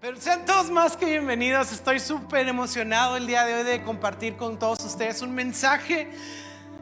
Pero sean todos más que bienvenidos. Estoy súper emocionado el día de hoy de compartir con todos ustedes un mensaje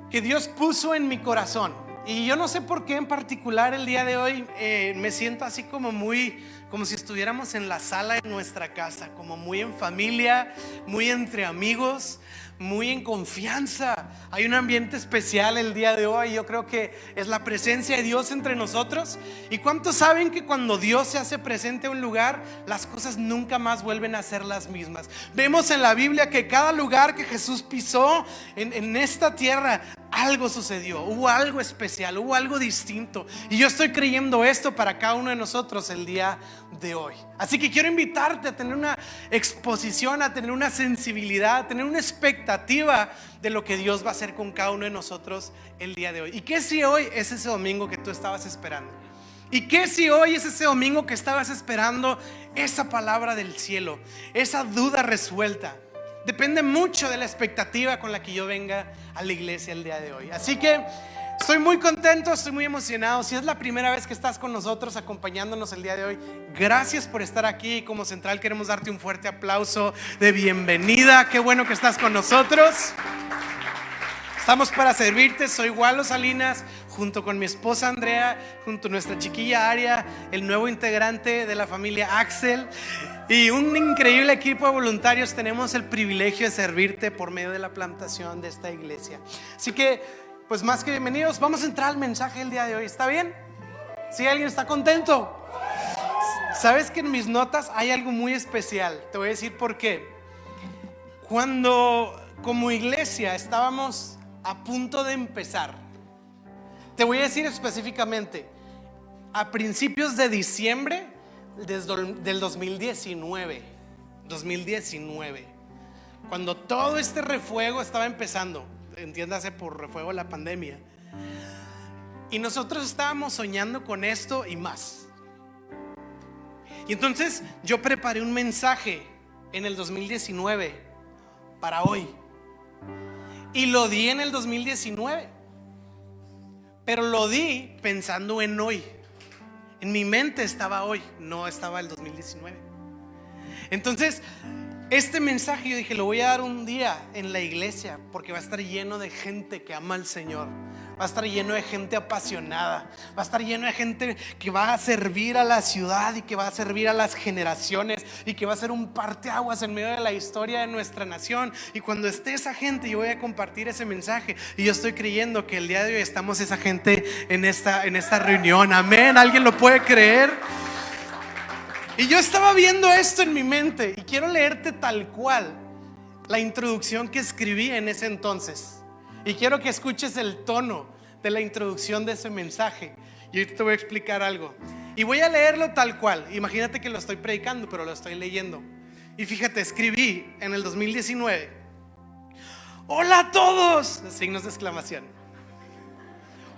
que Dios puso en mi corazón. Y yo no sé por qué en particular el día de hoy eh, me siento así como muy, como si estuviéramos en la sala de nuestra casa, como muy en familia, muy entre amigos muy en confianza. Hay un ambiente especial el día de hoy. Yo creo que es la presencia de Dios entre nosotros. ¿Y cuántos saben que cuando Dios se hace presente en un lugar, las cosas nunca más vuelven a ser las mismas? Vemos en la Biblia que cada lugar que Jesús pisó en, en esta tierra, algo sucedió, hubo algo especial, hubo algo distinto. Y yo estoy creyendo esto para cada uno de nosotros el día de hoy. Así que quiero invitarte a tener una exposición, a tener una sensibilidad, a tener una expectativa de lo que Dios va a hacer con cada uno de nosotros el día de hoy. ¿Y qué si hoy es ese domingo que tú estabas esperando? ¿Y qué si hoy es ese domingo que estabas esperando esa palabra del cielo, esa duda resuelta? Depende mucho de la expectativa con la que yo venga a la iglesia el día de hoy. Así que estoy muy contento, estoy muy emocionado. Si es la primera vez que estás con nosotros acompañándonos el día de hoy, gracias por estar aquí. Como central queremos darte un fuerte aplauso de bienvenida. Qué bueno que estás con nosotros. Estamos para servirte. Soy Walo Salinas, junto con mi esposa Andrea, junto a nuestra chiquilla Aria, el nuevo integrante de la familia Axel y un increíble equipo de voluntarios. Tenemos el privilegio de servirte por medio de la plantación de esta iglesia. Así que, pues más que bienvenidos, vamos a entrar al mensaje del día de hoy. ¿Está bien? ¿Sí alguien está contento? Sabes que en mis notas hay algo muy especial. Te voy a decir por qué. Cuando como iglesia estábamos a punto de empezar. Te voy a decir específicamente, a principios de diciembre del 2019, 2019, cuando todo este refuego estaba empezando, entiéndase por refuego la pandemia, y nosotros estábamos soñando con esto y más. Y entonces yo preparé un mensaje en el 2019 para hoy. Y lo di en el 2019. Pero lo di pensando en hoy. En mi mente estaba hoy, no estaba el 2019. Entonces, este mensaje yo dije, lo voy a dar un día en la iglesia porque va a estar lleno de gente que ama al Señor va a estar lleno de gente apasionada, va a estar lleno de gente que va a servir a la ciudad y que va a servir a las generaciones y que va a ser un parteaguas en medio de la historia de nuestra nación. Y cuando esté esa gente, yo voy a compartir ese mensaje. Y yo estoy creyendo que el día de hoy estamos esa gente en esta, en esta reunión. Amén. ¿Alguien lo puede creer? Y yo estaba viendo esto en mi mente y quiero leerte tal cual la introducción que escribí en ese entonces. Y quiero que escuches el tono de la introducción de ese mensaje. Y hoy te voy a explicar algo. Y voy a leerlo tal cual. Imagínate que lo estoy predicando, pero lo estoy leyendo. Y fíjate, escribí en el 2019. Hola a todos. Signos de exclamación.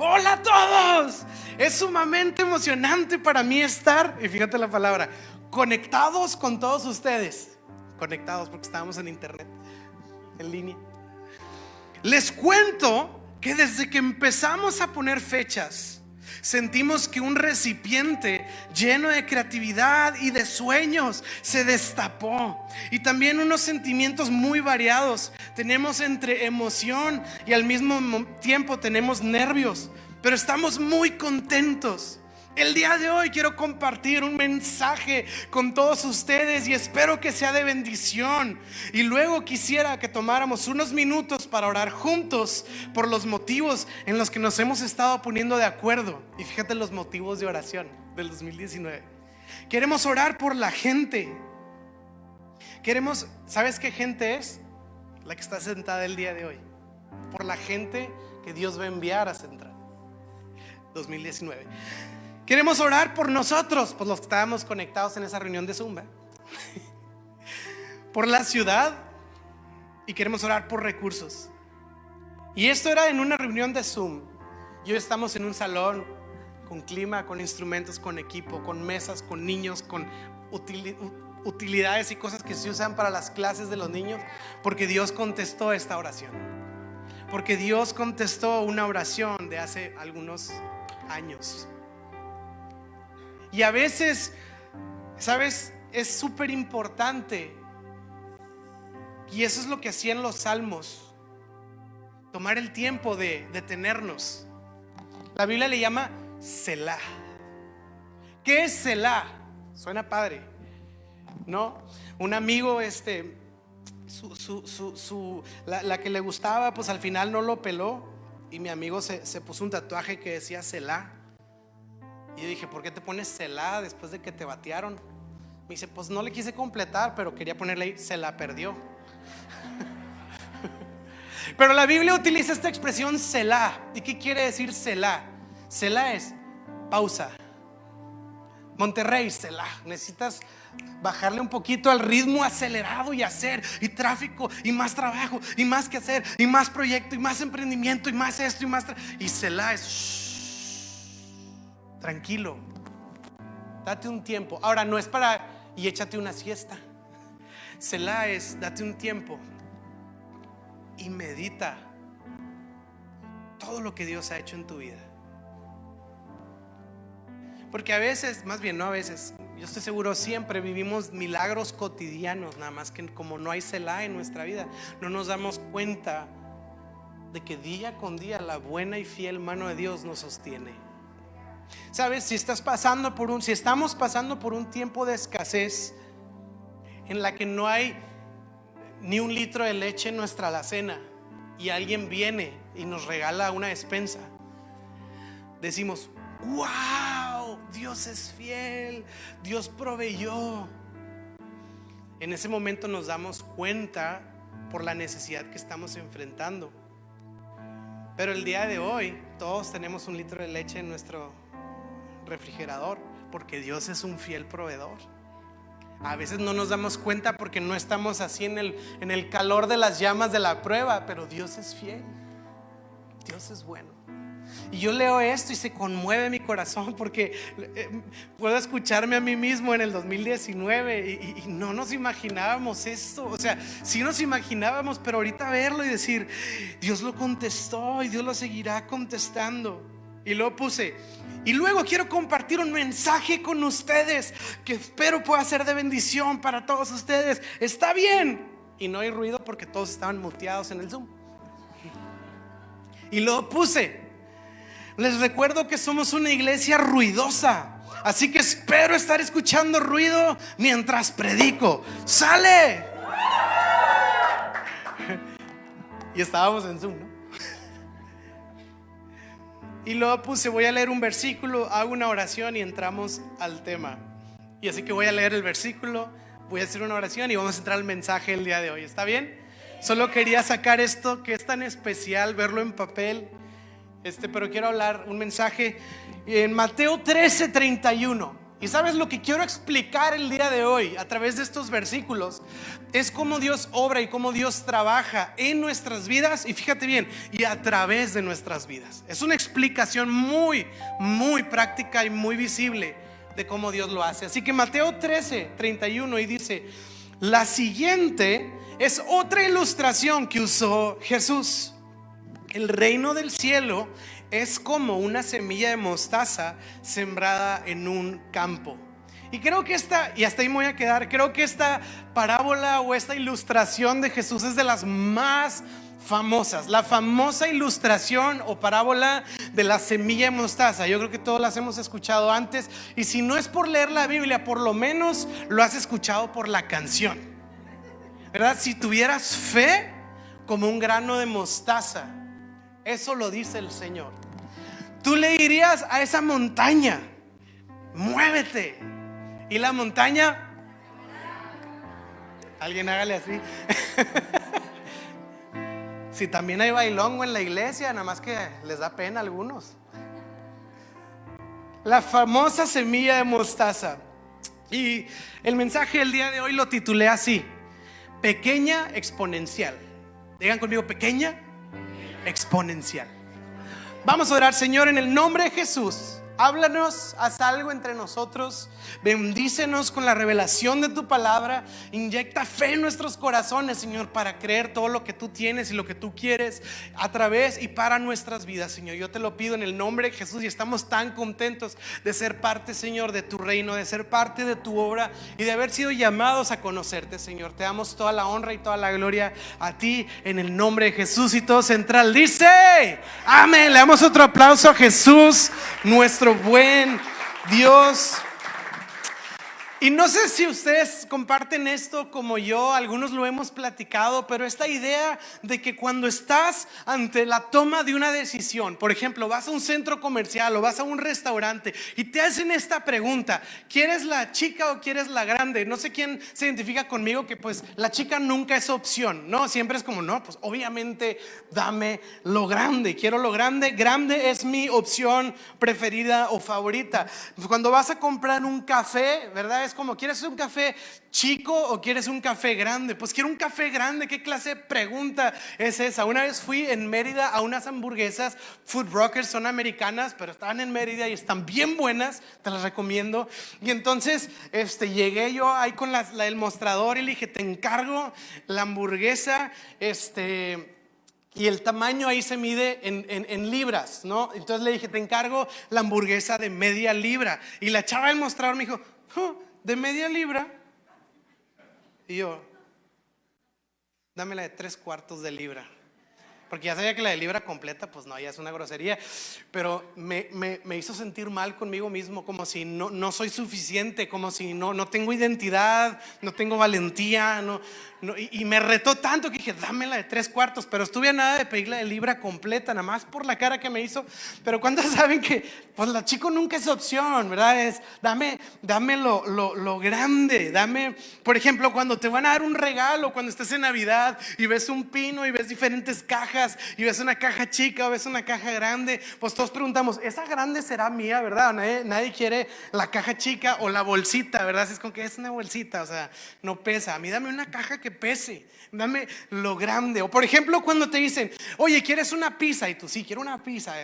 Hola a todos. Es sumamente emocionante para mí estar, y fíjate la palabra, conectados con todos ustedes. Conectados porque estábamos en internet, en línea. Les cuento que desde que empezamos a poner fechas, sentimos que un recipiente lleno de creatividad y de sueños se destapó. Y también unos sentimientos muy variados. Tenemos entre emoción y al mismo tiempo tenemos nervios, pero estamos muy contentos. El día de hoy quiero compartir un mensaje con todos ustedes y espero que sea de bendición. Y luego quisiera que tomáramos unos minutos para orar juntos por los motivos en los que nos hemos estado poniendo de acuerdo. Y fíjate los motivos de oración del 2019. Queremos orar por la gente. Queremos, ¿sabes qué gente es? La que está sentada el día de hoy. Por la gente que Dios va a enviar a centrar. 2019. Queremos orar por nosotros, por los que estábamos conectados en esa reunión de Zumba. por la ciudad y queremos orar por recursos. Y esto era en una reunión de Zoom. Y hoy estamos en un salón con clima, con instrumentos, con equipo, con mesas, con niños, con utilidades y cosas que se usan para las clases de los niños, porque Dios contestó esta oración. Porque Dios contestó una oración de hace algunos años. Y a veces, ¿sabes? es súper importante. Y eso es lo que hacían los salmos. Tomar el tiempo de detenernos. La Biblia le llama Selah. ¿Qué es Selah? Suena padre. ¿No? Un amigo, este, su, la, que le gustaba, pues al final no lo peló. Y mi amigo se, se puso un tatuaje que decía Selah. Y yo dije, ¿por qué te pones Selah después de que te batearon? Me dice, pues no le quise completar, pero quería ponerle ahí, se la perdió. Pero la Biblia utiliza esta expresión Selah. ¿Y qué quiere decir Selah? Selah es pausa. Monterrey, Selah. Necesitas bajarle un poquito al ritmo acelerado y hacer, y tráfico, y más trabajo, y más que hacer, y más proyecto, y más emprendimiento, y más esto, y más. Y Selah es tranquilo. Date un tiempo. Ahora, no es para y échate una siesta. Selah es date un tiempo y medita todo lo que Dios ha hecho en tu vida. Porque a veces, más bien no a veces, yo estoy seguro siempre vivimos milagros cotidianos, nada más que como no hay Selah en nuestra vida, no nos damos cuenta de que día con día la buena y fiel mano de Dios nos sostiene. Sabes, si estamos pasando por un tiempo de escasez en la que no hay ni un litro de leche en nuestra alacena y alguien viene y nos regala una despensa, decimos, wow, Dios es fiel, Dios proveyó. En ese momento nos damos cuenta por la necesidad que estamos enfrentando. Pero el día de hoy todos tenemos un litro de leche en nuestro refrigerador porque Dios es un fiel proveedor. A veces no nos damos cuenta porque no estamos así en el, en el calor de las llamas de la prueba, pero Dios es fiel. Dios es bueno. Y yo leo esto y se conmueve mi corazón porque eh, puedo escucharme a mí mismo en el 2019 y, no nos imaginábamos esto. O sea, sí nos imaginábamos, pero ahorita verlo y decir, Dios lo contestó y Dios lo seguirá contestando. Y luego puse, y luego quiero compartir un mensaje con ustedes que espero pueda ser de bendición para todos ustedes. ¿Está bien? Y no hay ruido porque todos estaban muteados en el Zoom. Y luego puse, les recuerdo que somos una iglesia ruidosa. Así que espero estar escuchando ruido mientras predico. ¡Sale! Y estábamos en Zoom, ¿no? Y luego puse, voy a leer un versículo, hago una oración y entramos al tema. Y así que voy a leer el versículo, voy a hacer una oración y vamos a entrar al mensaje el día de hoy. ¿Está bien? Solo quería sacar esto que es tan especial, verlo en papel. Este, pero quiero hablar un mensaje en Mateo 13, 31. Y sabes lo que quiero explicar el día de hoy a través de estos versículos es cómo Dios obra y cómo Dios trabaja en nuestras vidas y fíjate bien, y a través de nuestras vidas. Es una explicación muy, muy práctica y muy visible de cómo Dios lo hace. Así que Mateo 13, 31 y dice, la siguiente es otra ilustración que usó Jesús. El reino del cielo es como una semilla de mostaza sembrada en un campo. Y creo que esta, y hasta ahí me voy a quedar, creo que esta parábola o esta ilustración de Jesús es de las más famosas. La famosa ilustración o parábola de la semilla de mostaza. Yo creo que todos las hemos escuchado antes. Y si no es por leer la Biblia, por lo menos lo has escuchado por la canción. ¿Verdad? Si tuvieras fe como un grano de mostaza. Eso lo dice el Señor. Tú le dirías a esa montaña, muévete. Y la montaña, alguien hágale así. si también hay bailongo en la iglesia, nada más que les da pena a algunos. La famosa semilla de mostaza. Y el mensaje del día de hoy lo titulé así, pequeña exponencial. Digan conmigo, pequeña exponencial. Vamos a orar, Señor, en el nombre de Jesús. Háblanos, haz algo entre nosotros, bendícenos con la revelación de tu palabra, inyecta fe en nuestros corazones, Señor, para creer todo lo que tú tienes y lo que tú quieres a través y para nuestras vidas, Señor. Yo te lo pido en el nombre de Jesús y estamos tan contentos de ser parte, Señor, de tu reino, de ser parte de tu obra y de haber sido llamados a conocerte, Señor. Te damos toda la honra y toda la gloria a ti en el nombre de Jesús y todo central. Dice, amén. Le damos otro aplauso a Jesús, nuestro buen Dios. Y no sé si ustedes comparten esto como yo, algunos lo hemos platicado, pero esta idea de que cuando estás ante la toma de una decisión, por ejemplo, vas a un centro comercial o vas a un restaurante y te hacen esta pregunta, ¿quieres la chica o quieres la grande? No sé quién se identifica conmigo que pues la chica nunca es opción, ¿no? Siempre es como, no, pues obviamente dame lo grande, quiero lo grande, grande es mi opción preferida o favorita. Cuando vas a comprar un café, ¿verdad? Como, ¿quieres un café chico o quieres un café grande? Pues quiero un café grande. ¿Qué clase de pregunta es esa? Una vez fui en Mérida a unas hamburguesas, Food Rockers, son americanas, pero estaban en Mérida y están bien buenas, te las recomiendo. Y entonces este, llegué yo ahí con la, el mostrador y le dije, te encargo la hamburguesa, este... Y el tamaño ahí se mide en, en, libras, ¿no? Entonces le dije, te encargo la hamburguesa de media libra. Y la chava del mostrador me dijo, de media libra. Y yo, dame la de tres cuartos de libra. Porque ya sabía que la de libra completa, pues no, ya es una grosería. Pero me, me, hizo sentir mal conmigo mismo, como si no, no soy suficiente, como si no, no tengo identidad, no tengo valentía, no, y, me retó tanto que dije, dame la de tres cuartos, pero estuve a nada de pedirle de libra completa, nada más por la cara que me hizo. Pero ¿cuántos saben que pues la chico nunca es opción, verdad? Es, dame, dame lo, lo, lo, grande, dame, por ejemplo, cuando te van a dar un regalo, cuando estás en Navidad y ves un pino y ves diferentes cajas y ves una caja chica o ves una caja grande, pues todos preguntamos, ¿esa grande será mía, verdad? Nadie, nadie quiere la caja chica o la bolsita, ¿verdad? es como que es una bolsita, o sea, no pesa. A mí dame una caja que pese, dame lo grande. O por ejemplo, cuando te dicen, oye, ¿quieres una pizza? Y tú, sí, quiero una pizza.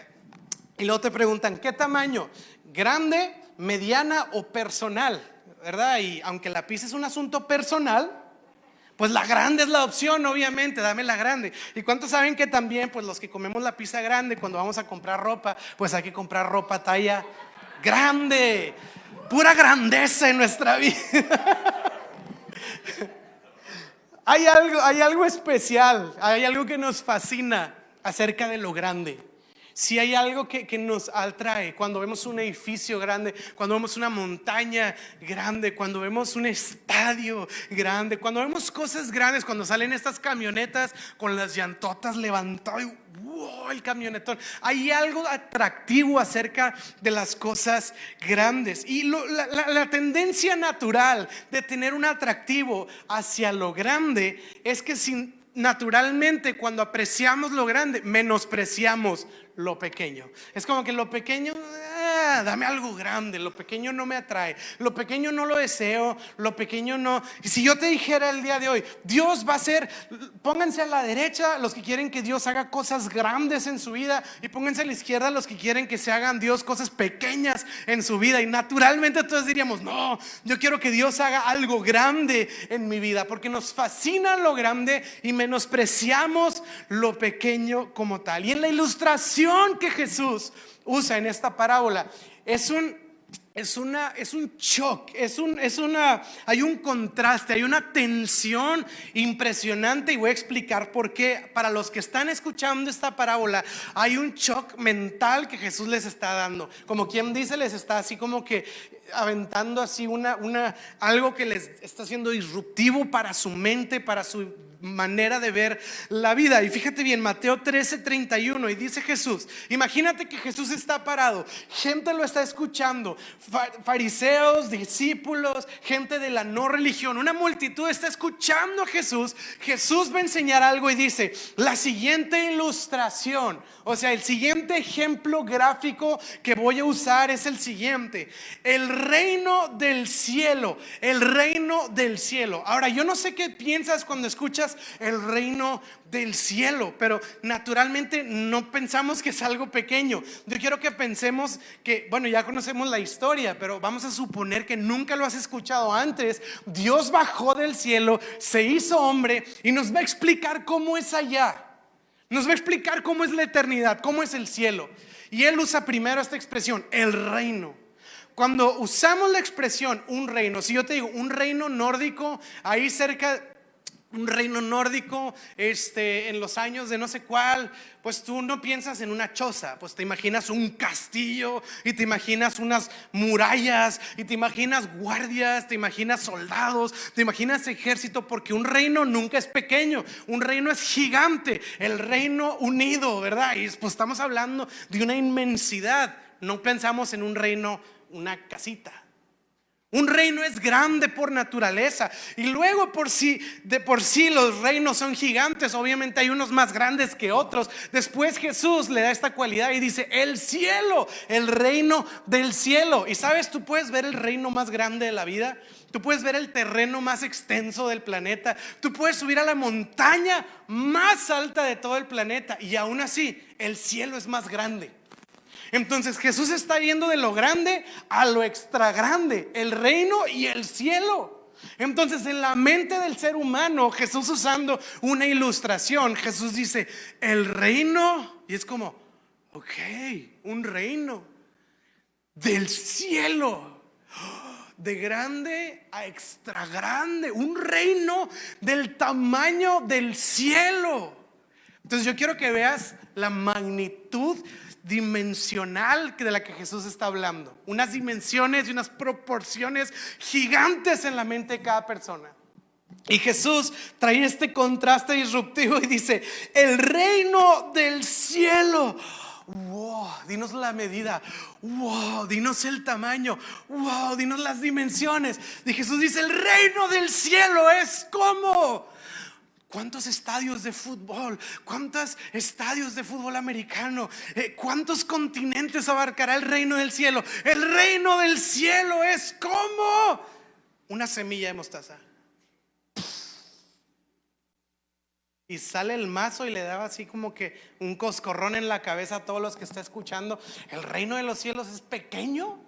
Y luego te preguntan, ¿qué tamaño? ¿Grande, mediana o personal? ¿Verdad? Y aunque la pizza es un asunto personal, pues la grande es la opción, obviamente, dame la grande. ¿Y cuántos saben que también, pues los que comemos la pizza grande, cuando vamos a comprar ropa, pues hay que comprar ropa talla grande? Pura grandeza en nuestra vida. Hay algo, hay algo especial, hay algo que nos fascina acerca de lo grande. Si hay algo que, nos atrae cuando vemos un edificio grande, cuando vemos una montaña grande, cuando vemos un estadio grande, cuando vemos cosas grandes, cuando salen estas camionetas con las llantotas levantadas wow, el camionetón. Hay algo atractivo acerca de las cosas grandes. Y la, tendencia natural de tener un atractivo hacia lo grande es que sin, naturalmente cuando apreciamos lo grande, menospreciamos lo pequeño. Es como que lo pequeño, ah, dame algo grande, lo pequeño no me atrae, lo pequeño no lo deseo, lo pequeño no. Y si yo te dijera el día de hoy, Dios va a ser, pónganse a la derecha los que quieren que Dios haga cosas grandes en su vida y pónganse a la izquierda los que quieren que se hagan Dios cosas pequeñas en su vida. Y naturalmente todos diríamos, no, yo quiero que Dios haga algo grande en mi vida, porque nos fascina lo grande y menospreciamos lo pequeño como tal. Y en la ilustración, que Jesús usa en esta parábola es un es una es un shock, es un es una hay un contraste, hay una tensión impresionante y voy a explicar por qué para los que están escuchando esta parábola hay un shock mental que Jesús les está dando. Como quien dice les está así como que aventando así una una algo que les está siendo disruptivo para su mente, para su manera de ver la vida. Y fíjate bien, Mateo 13, 31, y dice Jesús, imagínate que Jesús está parado, gente lo está escuchando, fariseos, discípulos, gente de la no religión, una multitud está escuchando a Jesús, Jesús va a enseñar algo y dice, la siguiente ilustración, o sea, el siguiente ejemplo gráfico que voy a usar es el siguiente, el reino del cielo, el reino del cielo. Ahora, yo no sé qué piensas cuando escuchas el reino del cielo, pero naturalmente no pensamos que es algo pequeño. Yo quiero que pensemos que, bueno, ya conocemos la historia, pero vamos a suponer que nunca lo has escuchado antes. Dios bajó del cielo, se hizo hombre y nos va a explicar cómo es allá. Nos va a explicar cómo es la eternidad, cómo es el cielo. Y él usa primero esta expresión, el reino. Cuando usamos la expresión un reino, si yo te digo un reino nórdico, ahí cerca un reino nórdico este, en los años de no sé cuál, pues tú no piensas en una choza, pues te imaginas un castillo y te imaginas unas murallas y te imaginas guardias, te imaginas soldados, te imaginas ejército, porque un reino nunca es pequeño, un reino es gigante, el reino unido, ¿verdad? Y pues estamos hablando de una inmensidad, no pensamos en un reino, una casita. Un reino es grande por naturaleza y luego por sí, de por sí los reinos son gigantes, obviamente hay unos más grandes que otros. Después Jesús le da esta cualidad y dice, el cielo, el reino del cielo. Y sabes, tú puedes ver el reino más grande de la vida, tú puedes ver el terreno más extenso del planeta, tú puedes subir a la montaña más alta de todo el planeta y aún así el cielo es más grande. Entonces Jesús está yendo de lo grande a lo extra grande, el reino y el cielo. Entonces en la mente del ser humano, Jesús usando una ilustración, Jesús dice, el reino, y es como, ok, un reino del cielo, de grande a extra grande, un reino del tamaño del cielo. Entonces yo quiero que veas la magnitud dimensional de la que Jesús está hablando. Unas dimensiones y unas proporciones gigantes en la mente de cada persona. Y Jesús trae este contraste disruptivo y dice, el reino del cielo. Wow, dinos la medida. Wow, dinos el tamaño. Wow, dinos las dimensiones. Y Jesús dice, el reino del cielo es como ¿Cuántos estadios de fútbol? ¿Cuántos estadios de fútbol americano? Eh, ¿Cuántos continentes abarcará el reino del cielo? El reino del cielo es como una semilla de mostaza. Y sale el mazo y le da así como que un coscorrón en la cabeza a todos los que está escuchando. El reino de los cielos es pequeño,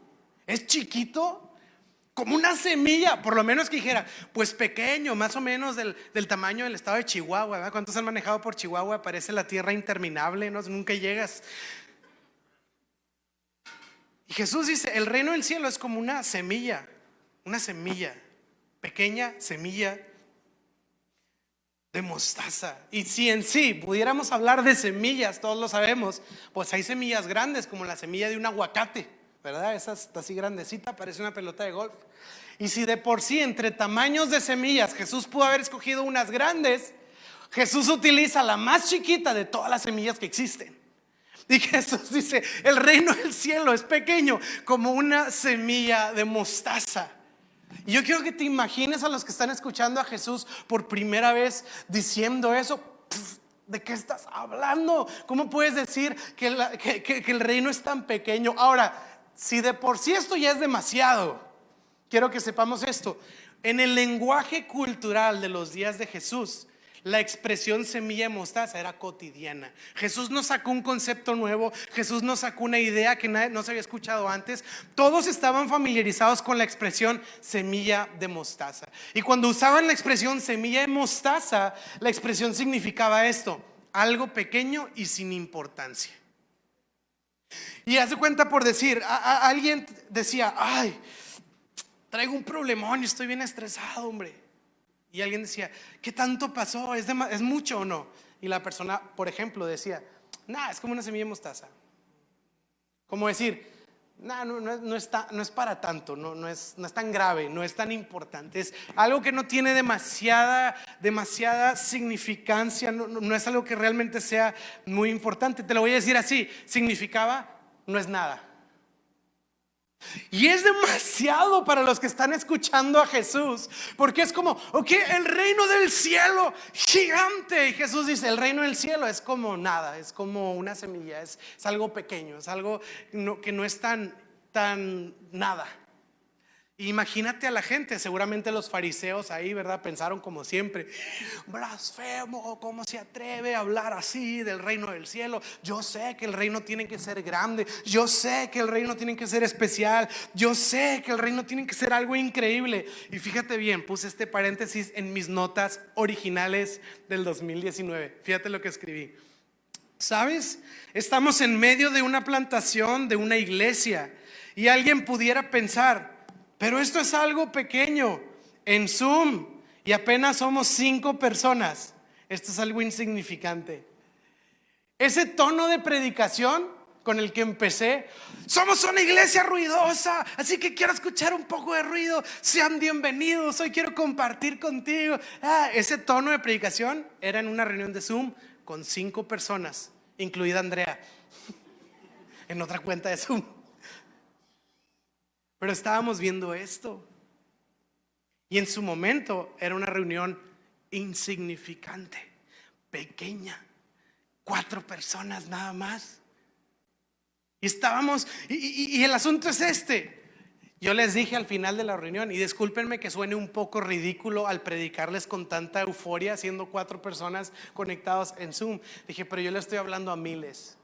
es chiquito como una semilla, por lo menos que dijera, pues pequeño, más o menos del, tamaño del estado de Chihuahua. ¿Cuántos han manejado por Chihuahua? Parece la tierra interminable, ¿no? nunca llegas. Y Jesús dice, el reino del cielo es como una semilla, una semilla, pequeña semilla de mostaza. Y si en sí pudiéramos hablar de semillas, todos lo sabemos, pues hay semillas grandes como la semilla de un aguacate. ¿Verdad? Esa está así grandecita, parece una pelota de golf. Y si de por sí entre tamaños de semillas Jesús pudo haber escogido unas grandes, Jesús utiliza la más chiquita de todas las semillas que existen. Y Jesús dice, el reino del cielo es pequeño como una semilla de mostaza. Y yo quiero que te imagines a los que están escuchando a Jesús por primera vez diciendo eso. ¿De qué estás hablando? ¿Cómo puedes decir que, que el reino es tan pequeño? Ahora, si de por sí esto ya es demasiado, quiero que sepamos esto. En el lenguaje cultural de los días de Jesús, la expresión semilla de mostaza era cotidiana. Jesús no sacó un concepto nuevo, Jesús no sacó una idea que no se había escuchado antes. Todos estaban familiarizados con la expresión semilla de mostaza. Y cuando usaban la expresión semilla de mostaza, la expresión significaba esto, algo pequeño y sin importancia. Y hace cuenta por decir, alguien decía, ay, traigo un problemón y estoy bien estresado, hombre. Y alguien decía, ¿qué tanto pasó? ¿Es, ¿Es mucho o no? Y la persona, por ejemplo, decía, nada, es como una semilla de mostaza. Como decir, no, no, no, está, no es para tanto, no, no, es, no es tan grave, no es tan importante. Es algo que no tiene demasiada, demasiada significancia, no, no es algo que realmente sea muy importante. Te lo voy a decir así, significaba no es nada. Y es demasiado para los que están escuchando a Jesús, porque es como, ok, el reino del cielo, gigante. Y Jesús dice, el reino del cielo es como nada, es como una semilla, es, algo pequeño, es algo que no es tan, tan nada. Imagínate a la gente, seguramente los fariseos ahí, ¿verdad? Pensaron como siempre, blasfemo, ¿cómo se atreve a hablar así del reino del cielo? Yo sé que el reino tiene que ser grande, yo sé que el reino tiene que ser especial, yo sé que el reino tiene que ser algo increíble. Y fíjate bien, puse este paréntesis en mis notas originales del 2019. Fíjate lo que escribí. ¿Sabes? Estamos en medio de una plantación, de una iglesia, y alguien pudiera pensar, pero esto es algo pequeño en Zoom y apenas somos cinco personas. Esto es algo insignificante. Ese tono de predicación con el que empecé, somos una iglesia ruidosa, así que quiero escuchar un poco de ruido, sean bienvenidos, hoy quiero compartir contigo. Ah, ese tono de predicación era en una reunión de Zoom con cinco personas, incluida Andrea, en otra cuenta de Zoom. Pero estábamos viendo esto. Y en su momento era una reunión insignificante, pequeña, cuatro personas nada más. Y estábamos, y, el asunto es este. Yo les dije al final de la reunión, y discúlpenme que suene un poco ridículo al predicarles con tanta euforia, siendo cuatro personas conectados en Zoom. Dije, pero yo le estoy hablando a miles.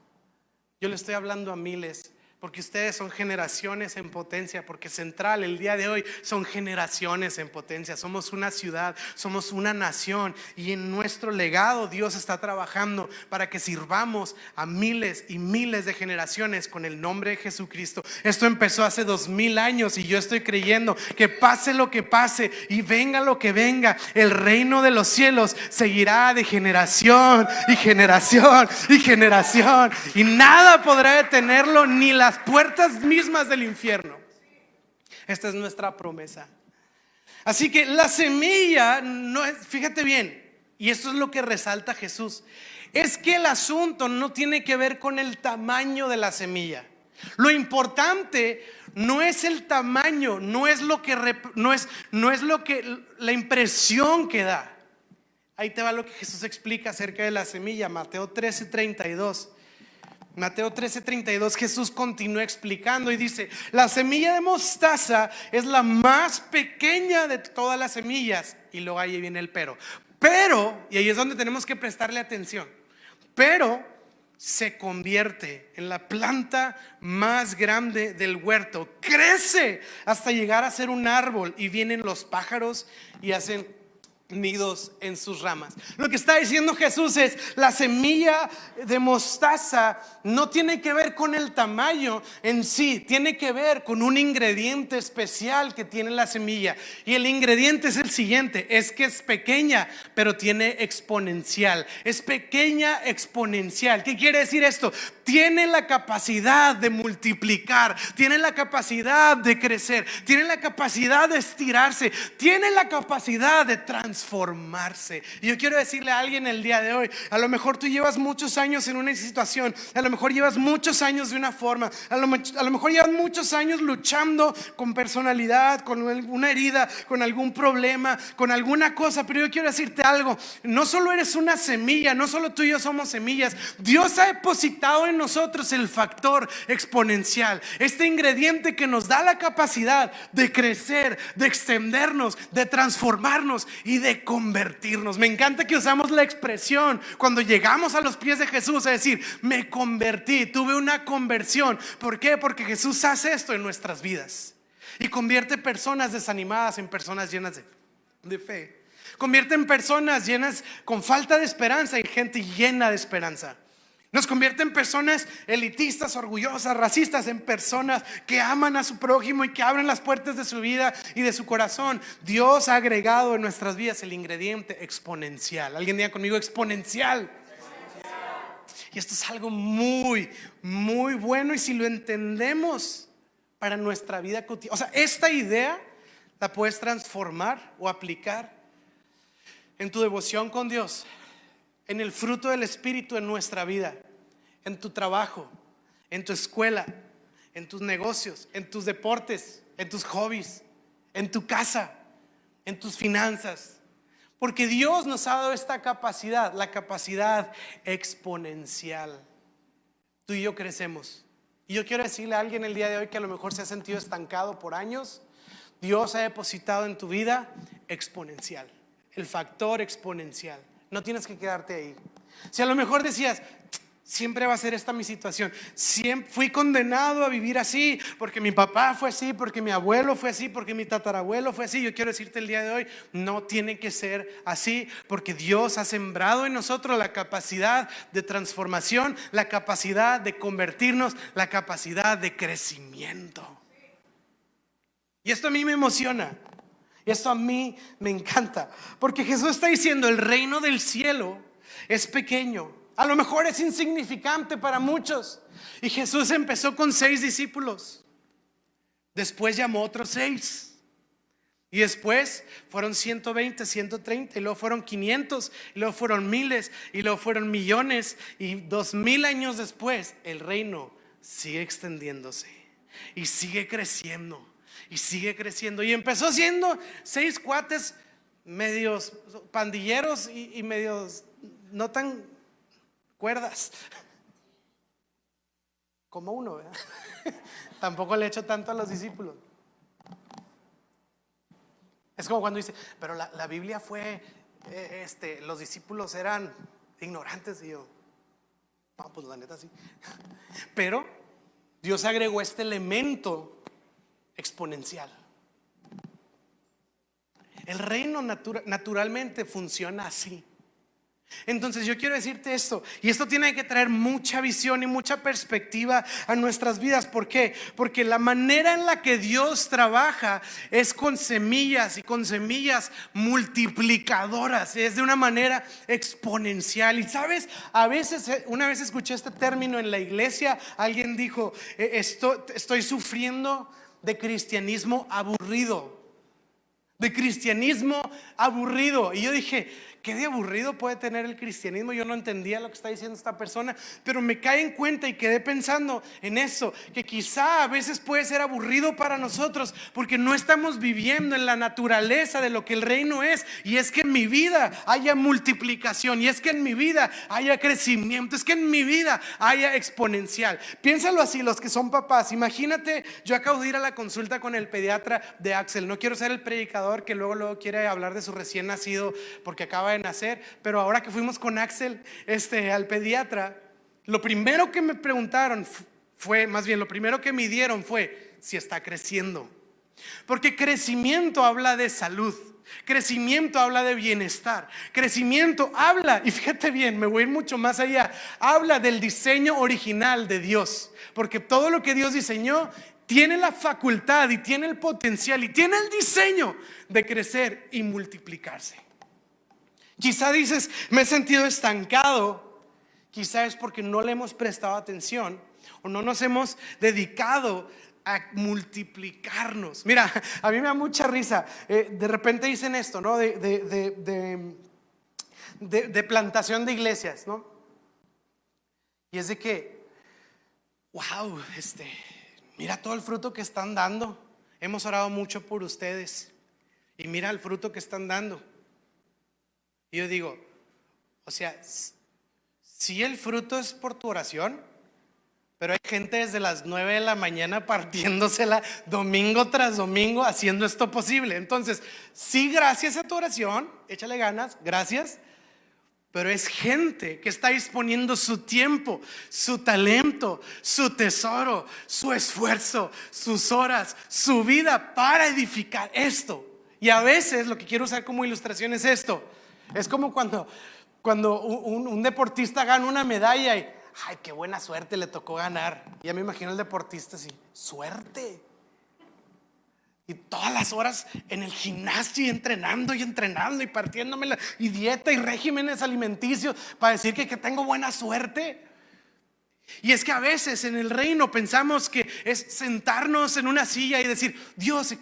Yo le estoy hablando a miles porque ustedes son generaciones en potencia, porque Central el día de hoy son generaciones en potencia. Somos una ciudad, somos una nación y en nuestro legado Dios está trabajando para que sirvamos a miles y miles de generaciones con el nombre de Jesucristo. Esto empezó hace dos mil años y yo estoy creyendo que pase lo que pase y venga lo que venga, el reino de los cielos seguirá de generación y generación y generación y nada podrá detenerlo ni las puertas mismas del infierno. Esta es nuestra promesa. Así que la semilla no es, fíjate bien, y esto es lo que resalta Jesús, es que el asunto no tiene que ver con el tamaño de la semilla. Lo importante no es el tamaño, no es lo que no es no es lo que la impresión que da. Ahí te va lo que Jesús explica acerca de la semilla, Mateo 13:32. Mateo 13:32 Jesús continúa explicando y dice, la semilla de mostaza es la más pequeña de todas las semillas. Y luego ahí viene el pero. Pero, y ahí es donde tenemos que prestarle atención, pero se convierte en la planta más grande del huerto, crece hasta llegar a ser un árbol y vienen los pájaros y hacen nidos en sus ramas. Lo que está diciendo Jesús es, la semilla de mostaza no tiene que ver con el tamaño en sí, tiene que ver con un ingrediente especial que tiene la semilla. Y el ingrediente es el siguiente, es que es pequeña, pero tiene exponencial. Es pequeña exponencial. ¿Qué quiere decir esto? Tiene la capacidad de multiplicar, tiene la capacidad de crecer, tiene la capacidad de estirarse, tiene la capacidad de transformar transformarse. Y yo quiero decirle a alguien el día de hoy, a lo mejor tú llevas muchos años en una situación, a lo mejor llevas muchos años de una forma, a lo, a lo mejor llevas muchos años luchando con personalidad, con alguna herida, con algún problema, con alguna cosa, pero yo quiero decirte algo, no solo eres una semilla, no solo tú y yo somos semillas, Dios ha depositado en nosotros el factor exponencial, este ingrediente que nos da la capacidad de crecer, de extendernos, de transformarnos y de de convertirnos. Me encanta que usamos la expresión cuando llegamos a los pies de Jesús, es decir, me convertí, tuve una conversión. ¿Por qué? Porque Jesús hace esto en nuestras vidas y convierte personas desanimadas en personas llenas de, de fe. Convierte en personas llenas con falta de esperanza en gente llena de esperanza. Nos convierte en personas elitistas, orgullosas, racistas, en personas que aman a su prójimo y que abren las puertas de su vida y de su corazón. Dios ha agregado en nuestras vidas el ingrediente exponencial. Alguien diga conmigo exponencial. Y esto es algo muy, muy bueno y si lo entendemos para nuestra vida cotidiana. O sea, esta idea la puedes transformar o aplicar en tu devoción con Dios, en el fruto del Espíritu en nuestra vida en tu trabajo, en tu escuela, en tus negocios, en tus deportes, en tus hobbies, en tu casa, en tus finanzas. Porque Dios nos ha dado esta capacidad, la capacidad exponencial. Tú y yo crecemos. Y yo quiero decirle a alguien el día de hoy que a lo mejor se ha sentido estancado por años Dios ha depositado en tu vida exponencial, el factor exponencial. No tienes que quedarte ahí. Si a lo mejor decías, Siempre va a ser esta mi situación. Siempre fui condenado a vivir así porque mi papá fue así, porque mi abuelo fue así, porque mi tatarabuelo fue así. Yo quiero decirte el día de hoy, no tiene que ser así porque Dios ha sembrado en nosotros la capacidad de transformación, la capacidad de convertirnos, la capacidad de crecimiento. Y esto a mí me emociona. Y esto a mí me encanta. Porque Jesús está diciendo, el reino del cielo es pequeño a lo mejor es insignificante para muchos. Y Jesús empezó con seis discípulos. Después llamó otros seis. Y después fueron 120, 130, y luego fueron 500, y luego fueron miles, y luego fueron millones. Y dos mil años después, el reino sigue extendiéndose y sigue creciendo y sigue creciendo. Y empezó siendo seis cuates medios pandilleros y, y medios no tan cuerdas. Como uno, ¿verdad? Tampoco le he hecho tanto a los discípulos. Es como cuando dice, pero la, Biblia fue, eh, este, los discípulos eran ignorantes y yo, no, pues la neta sí. Pero Dios agregó este elemento exponencial. El reino naturalmente funciona así. Entonces yo quiero decirte esto, y esto tiene que traer mucha visión y mucha perspectiva a nuestras vidas. ¿Por qué? Porque la manera en la que Dios trabaja es con semillas y con semillas multiplicadoras, es de una manera exponencial. Y sabes, a veces, eh, una vez escuché este término en la iglesia, alguien dijo, estoy, estoy sufriendo de cristianismo aburrido, de cristianismo aburrido. Y yo dije, qué aburrido puede tener el cristianismo. Yo no entendía lo que está diciendo esta persona, pero me cae en cuenta y quedé pensando en eso, que quizá a veces puede ser aburrido para nosotros porque no estamos viviendo en la naturaleza de lo que el reino es. Y es que en mi vida haya multiplicación, y es que en mi vida haya crecimiento, es que en mi vida haya exponencial. Piénsalo así, los que son papás. Imagínate, yo acabo de ir a la consulta con el pediatra de Axel. No quiero ser el predicador que luego, luego quiere hablar de su recién nacido porque acaba de nacer, pero ahora que fuimos con Axel este, al pediatra, lo primero que me preguntaron fue, más bien, lo primero que me dieron fue si está creciendo. Porque crecimiento habla de salud. Crecimiento habla de bienestar. Crecimiento habla, y fíjate bien, me voy a ir mucho más allá, habla del diseño original de Dios. Porque todo lo que Dios diseñó tiene la facultad y tiene el potencial y tiene el diseño de crecer y multiplicarse. Quizá dices, me he sentido estancado. Quizá es porque no le hemos prestado atención o no nos hemos dedicado a multiplicarnos. Mira, a mí me da mucha risa. Eh, de repente dicen esto, ¿no? De, de, plantación de iglesias, ¿no? Y es de que, wow, este, mira todo el fruto que están dando. Hemos orado mucho por ustedes. Y mira el fruto que están dando. Yo digo, o sea, si el fruto es por tu oración, pero hay gente desde las 9 de la mañana partiéndosela domingo tras domingo haciendo esto posible. Entonces, sí, gracias a tu oración, échale ganas, gracias, pero es gente que está disponiendo su tiempo, su talento, su tesoro, su esfuerzo, sus horas, su vida para edificar esto. Y a veces lo que quiero usar como ilustración es esto. Es como cuando, cuando un, deportista gana una medalla y, ay, qué buena suerte le tocó ganar. Ya me imagino el deportista así, suerte. Y todas las horas en el gimnasio y entrenando y entrenando y partiéndome y dieta y regímenes alimenticios para decir que, que tengo buena suerte. Y es que a veces en el reino pensamos que es sentarnos en una silla y decir, Dios,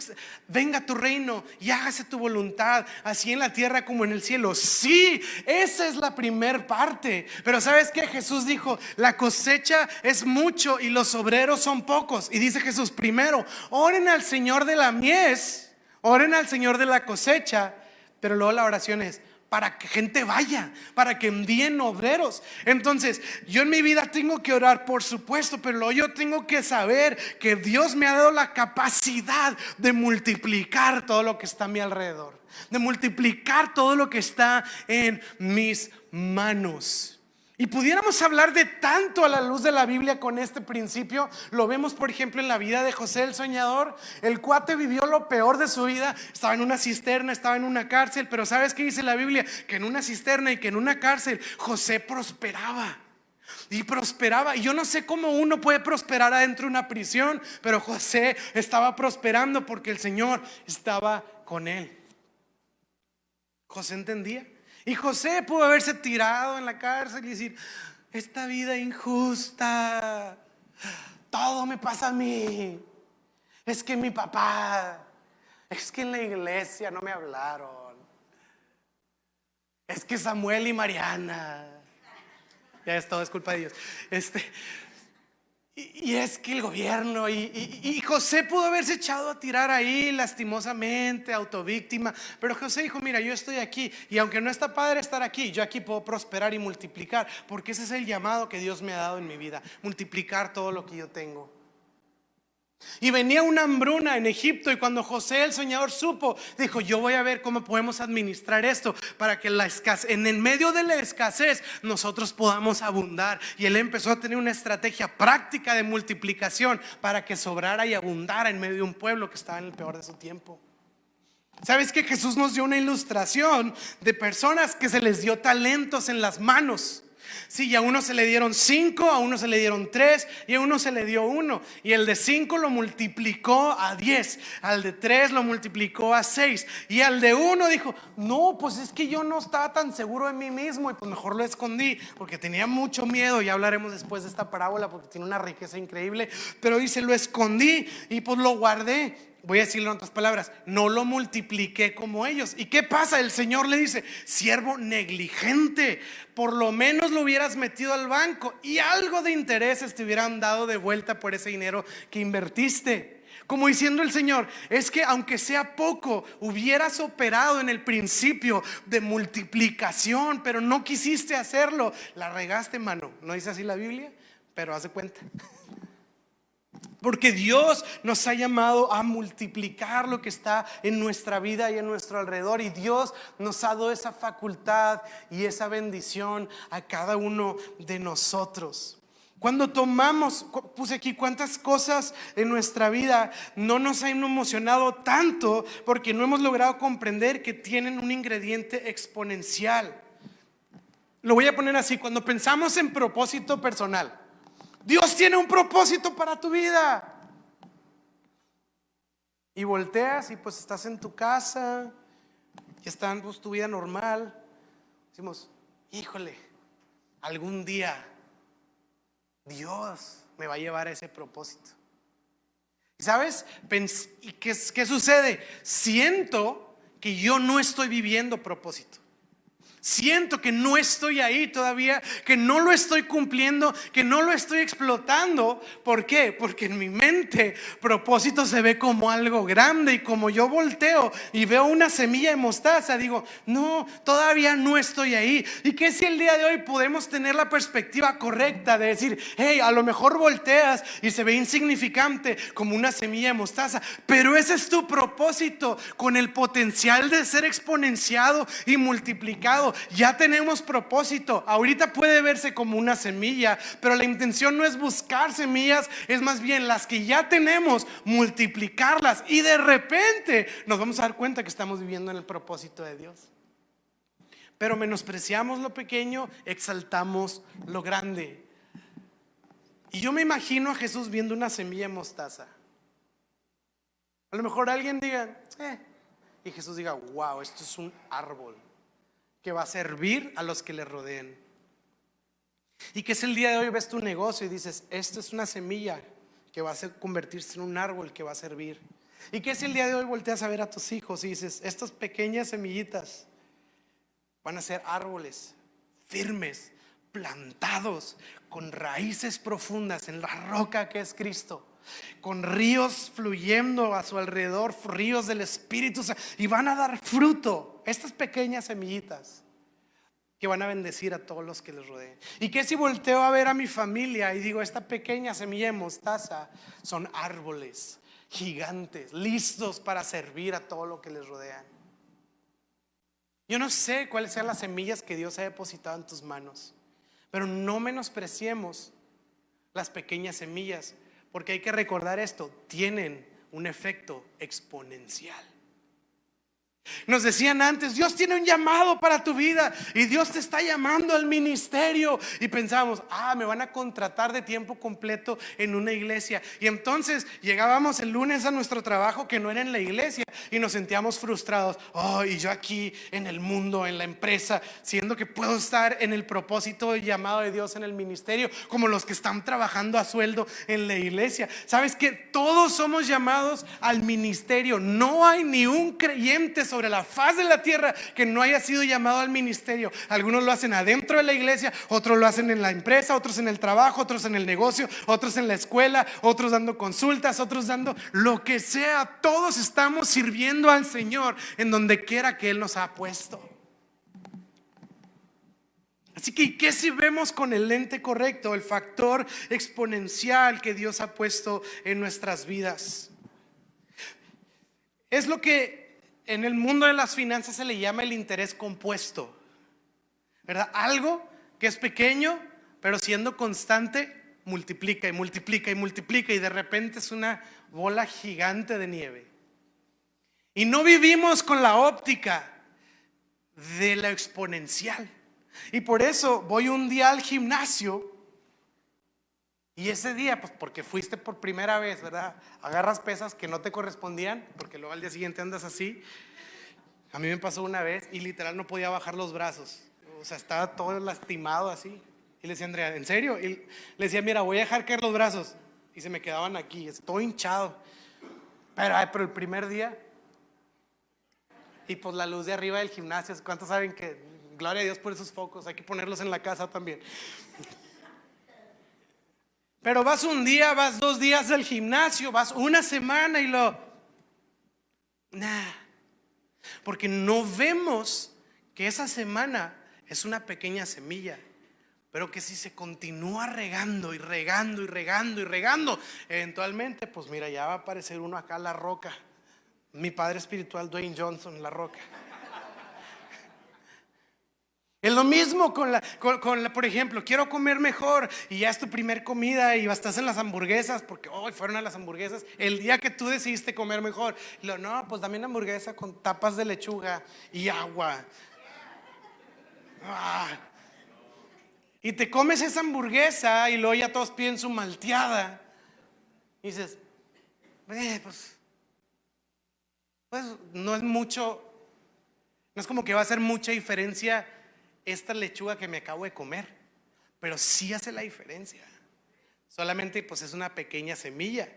venga tu reino y hágase tu voluntad, así en la tierra como en el cielo. Sí, esa es la primer parte. Pero ¿sabes qué? Jesús dijo, la cosecha es mucho y los obreros son pocos. Y dice Jesús, primero, oren al Señor de la mies, oren al Señor de la cosecha, pero luego la oración es, para que gente vaya, para que envíen obreros. Entonces, yo en mi vida tengo que orar, por supuesto, pero yo tengo que saber que Dios me ha dado la capacidad de multiplicar todo lo que está a mi alrededor, de multiplicar todo lo que está en mis manos. Y pudiéramos hablar de tanto a la luz de la Biblia con este principio. Lo vemos, por ejemplo, en la vida de José el soñador. El cuate vivió lo peor de su vida. Estaba en una cisterna, estaba en una cárcel. Pero ¿sabes qué dice la Biblia? Que en una cisterna y que en una cárcel José prosperaba. Y prosperaba. Y yo no sé cómo uno puede prosperar adentro de una prisión. Pero José estaba prosperando porque el Señor estaba con él. José entendía. Y José pudo haberse tirado en la cárcel y decir, esta vida injusta, todo me pasa a mí. Es que mi papá, es que en la iglesia no me hablaron. Es que Samuel y Mariana, ya es todo, es culpa de Dios. Este, y, es que el gobierno, y, José pudo haberse echado a tirar ahí lastimosamente, autovíctima, pero José dijo, mira, yo estoy aquí y aunque no está padre estar aquí, yo aquí puedo prosperar y multiplicar, porque ese es el llamado que Dios me ha dado en mi vida, multiplicar todo lo que yo tengo. Y venía una hambruna en Egipto y cuando José el soñador supo, dijo, yo voy a ver cómo podemos administrar esto para que la escasez, en el medio de la escasez nosotros podamos abundar. Y él empezó a tener una estrategia práctica de multiplicación para que sobrara y abundara en medio de un pueblo que estaba en el peor de su tiempo. ¿Sabes que Jesús nos dio una ilustración de personas que se les dio talentos en las manos? Sí, a uno se le dieron cinco, a uno se le dieron tres y a uno se le dio uno. Y el de cinco lo multiplicó a diez, al de tres lo multiplicó a seis. Y al de uno dijo, no, pues es que yo no estaba tan seguro de mí mismo y pues mejor lo escondí porque tenía mucho miedo. Ya hablaremos después de esta parábola porque tiene una riqueza increíble. Pero dice, lo escondí y pues lo guardé voy a decirlo en otras palabras, no lo multipliqué como ellos. ¿Y qué pasa? El Señor le dice, siervo negligente, por lo menos lo hubieras metido al banco y algo de intereses te hubieran dado de vuelta por ese dinero que invertiste. Como diciendo el Señor, es que aunque sea poco, hubieras operado en el principio de multiplicación, pero no quisiste hacerlo. La regaste, mano. ¿No dice así la Biblia? Pero hace cuenta. Porque Dios nos ha llamado a multiplicar lo que está en nuestra vida y en nuestro alrededor. Y Dios nos ha dado esa facultad y esa bendición a cada uno de nosotros. Cuando tomamos, puse aquí cuántas cosas en nuestra vida no nos han emocionado tanto porque no hemos logrado comprender que tienen un ingrediente exponencial. Lo voy a poner así, cuando pensamos en propósito personal. Dios tiene un propósito para tu vida. Y volteas y pues estás en tu casa y está en pues, tu vida normal. Decimos, híjole, algún día Dios me va a llevar a ese propósito. ¿Sabes? ¿Y qué, qué sucede? Siento que yo no estoy viviendo propósito. Siento que no estoy ahí todavía, que no lo estoy cumpliendo, que no lo estoy explotando. ¿Por qué? Porque en mi mente propósito se ve como algo grande y como yo volteo y veo una semilla de mostaza, digo, no, todavía no estoy ahí. ¿Y qué si el día de hoy podemos tener la perspectiva correcta de decir, hey, a lo mejor volteas y se ve insignificante como una semilla de mostaza, pero ese es tu propósito con el potencial de ser exponenciado y multiplicado ya tenemos propósito. Ahorita puede verse como una semilla, pero la intención no es buscar semillas, es más bien las que ya tenemos, multiplicarlas y de repente nos vamos a dar cuenta que estamos viviendo en el propósito de Dios. Pero menospreciamos lo pequeño, exaltamos lo grande. Y yo me imagino a Jesús viendo una semilla de mostaza. A lo mejor alguien diga, eh", y Jesús diga, wow, esto es un árbol que va a servir a los que le rodeen. Y que es el día de hoy ves tu negocio y dices, esto es una semilla que va a convertirse en un árbol que va a servir. Y que es el día de hoy volteas a ver a tus hijos y dices, estas pequeñas semillitas van a ser árboles firmes, plantados, con raíces profundas en la roca que es Cristo, con ríos fluyendo a su alrededor, ríos del Espíritu, y van a dar fruto estas pequeñas semillitas que van a bendecir a todos los que les rodeen. ¿Y qué si volteo a ver a mi familia y digo, esta pequeña semilla de mostaza son árboles gigantes, listos para servir a todo lo que les rodean? Yo no sé cuáles sean las semillas que Dios ha depositado en tus manos, pero no menospreciemos las pequeñas semillas, porque hay que recordar esto, tienen un efecto exponencial. Nos decían antes, Dios tiene un llamado para tu vida y Dios te está llamando al ministerio. Y pensábamos, ah, me van a contratar de tiempo completo en una iglesia. Y entonces llegábamos el lunes a nuestro trabajo que no era en la iglesia y nos sentíamos frustrados. Oh, y yo aquí en el mundo, en la empresa, siendo que puedo estar en el propósito y llamado de Dios en el ministerio, como los que están trabajando a sueldo en la iglesia. Sabes que todos somos llamados al ministerio. No hay ni un creyente sobre la faz de la tierra que no haya sido llamado al ministerio. Algunos lo hacen adentro de la iglesia, otros lo hacen en la empresa, otros en el trabajo, otros en el negocio, otros en la escuela, otros dando consultas, otros dando lo que sea. Todos estamos sirviendo al Señor en donde quiera que Él nos ha puesto. Así que, ¿qué si vemos con el lente correcto, el factor exponencial que Dios ha puesto en nuestras vidas? Es lo que en el mundo de las finanzas se le llama el interés compuesto, ¿verdad? Algo que es pequeño, pero siendo constante, multiplica y multiplica y multiplica y de repente es una bola gigante de nieve. Y no vivimos con la óptica de la exponencial. Y por eso voy un día al gimnasio y ese día, pues porque fuiste por primera vez, ¿verdad? Agarras pesas que no te correspondían, porque luego al día siguiente andas así. A mí me pasó una vez y literal no podía bajar los brazos. O sea, estaba todo lastimado así. Y le decía, Andrea, ¿en serio? Y le decía, mira, voy a dejar caer los brazos. Y se me quedaban aquí, todo hinchado. Pero, pero el primer día, y pues la luz de arriba del gimnasio, ¿cuántos saben que, gloria a Dios por esos focos, hay que ponerlos en la casa también? Pero vas un día, vas dos días al gimnasio, vas una semana y lo... Nah. Porque no vemos que esa semana es una pequeña semilla, pero que si se continúa regando y regando y regando y regando, eventualmente, pues mira, ya va a aparecer uno acá, la roca. Mi padre espiritual, Dwayne Johnson, la roca. Es lo mismo con la, con, la, por ejemplo, quiero comer mejor y ya es tu primer comida y estás en las hamburguesas porque hoy fueron a las hamburguesas el día que tú decidiste comer mejor. lo, no, pues una hamburguesa con tapas de lechuga y agua. Ah. Y te comes esa hamburguesa y luego ya todos piden su malteada. Y dices, pues, pues no es mucho, no es como que va a hacer mucha diferencia esta lechuga que me acabo de comer, pero sí hace la diferencia. Solamente pues es una pequeña semilla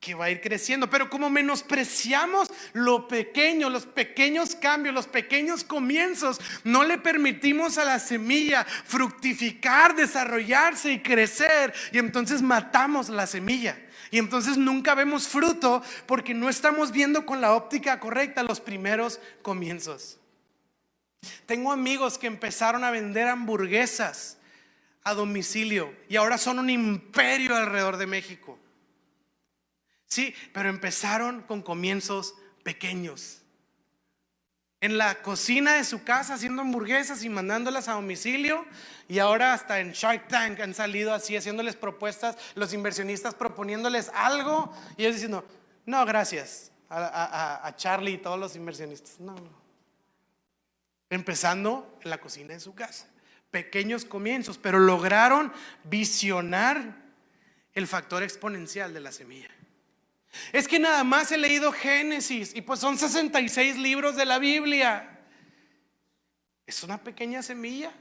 que va a ir creciendo, pero como menospreciamos lo pequeño, los pequeños cambios, los pequeños comienzos, no le permitimos a la semilla fructificar, desarrollarse y crecer, y entonces matamos la semilla. Y entonces nunca vemos fruto porque no estamos viendo con la óptica correcta los primeros comienzos. Tengo amigos que empezaron a vender hamburguesas a domicilio y ahora son un imperio alrededor de México. Sí, pero empezaron con comienzos pequeños. En la cocina de su casa haciendo hamburguesas y mandándolas a domicilio. Y ahora hasta en Shark Tank han salido así haciéndoles propuestas, los inversionistas proponiéndoles algo y ellos diciendo, no, gracias a, a Charlie y todos los inversionistas. No, no empezando en la cocina de su casa. Pequeños comienzos, pero lograron visionar el factor exponencial de la semilla. Es que nada más he leído Génesis y pues son 66 libros de la Biblia. Es una pequeña semilla.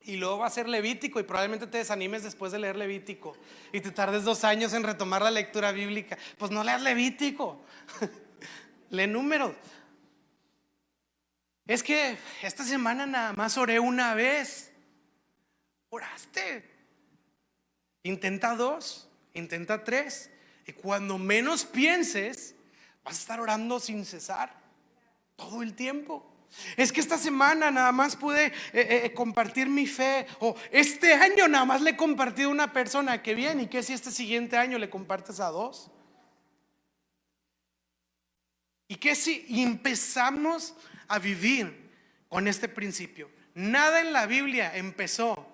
Y luego va a ser Levítico y probablemente te desanimes después de leer Levítico y te tardes dos años en retomar la lectura bíblica. Pues no leas Levítico, lee números. Es que esta semana nada más oré una vez. Oraste. Intenta dos, intenta tres. Y cuando menos pienses, vas a estar orando sin cesar. Todo el tiempo. Es que esta semana nada más pude eh, eh, eh, compartir mi fe. O este año nada más le he compartido a una persona. Que bien. ¿Y qué si este siguiente año le compartes a dos? ¿Y qué si empezamos a vivir con este principio? Nada en la Biblia empezó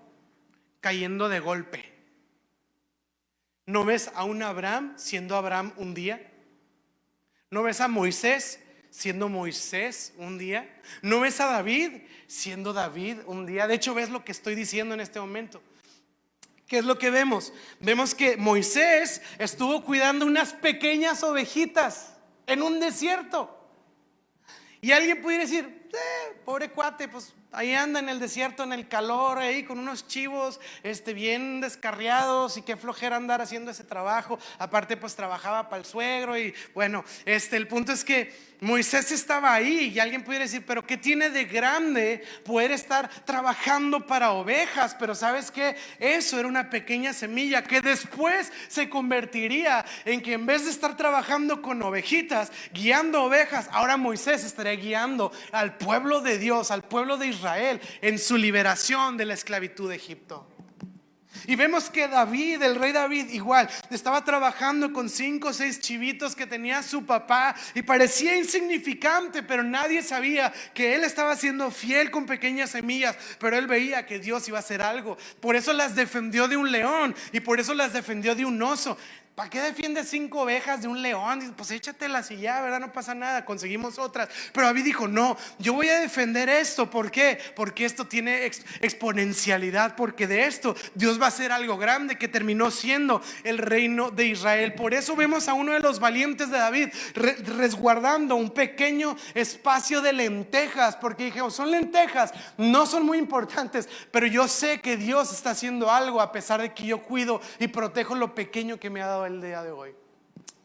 cayendo de golpe. ¿No ves a un Abraham siendo Abraham un día? ¿No ves a Moisés siendo Moisés un día? ¿No ves a David siendo David un día? De hecho, ves lo que estoy diciendo en este momento. ¿Qué es lo que vemos? Vemos que Moisés estuvo cuidando unas pequeñas ovejitas en un desierto. Y alguien pudiera decir, eh, pobre cuate, pues Ahí anda en el desierto, en el calor, ahí con unos chivos este, bien descarriados y qué flojera andar haciendo ese trabajo. Aparte, pues trabajaba para el suegro y bueno, este, el punto es que Moisés estaba ahí y alguien pudiera decir, pero ¿qué tiene de grande poder estar trabajando para ovejas? Pero sabes que eso era una pequeña semilla que después se convertiría en que en vez de estar trabajando con ovejitas, guiando ovejas, ahora Moisés estaría guiando al pueblo de Dios, al pueblo de Israel en su liberación de la esclavitud de Egipto. Y vemos que David, el rey David, igual, estaba trabajando con cinco o seis chivitos que tenía su papá y parecía insignificante, pero nadie sabía que él estaba siendo fiel con pequeñas semillas, pero él veía que Dios iba a hacer algo. Por eso las defendió de un león y por eso las defendió de un oso. ¿Para qué defiendes cinco ovejas de un león? Pues échatelas y ya, ¿verdad? No pasa nada, conseguimos otras. Pero David dijo, no, yo voy a defender esto. ¿Por qué? Porque esto tiene exponencialidad, porque de esto Dios va a hacer algo grande que terminó siendo el reino de Israel. Por eso vemos a uno de los valientes de David resguardando un pequeño espacio de lentejas, porque dije, son lentejas, no son muy importantes, pero yo sé que Dios está haciendo algo a pesar de que yo cuido y protejo lo pequeño que me ha dado el día de hoy.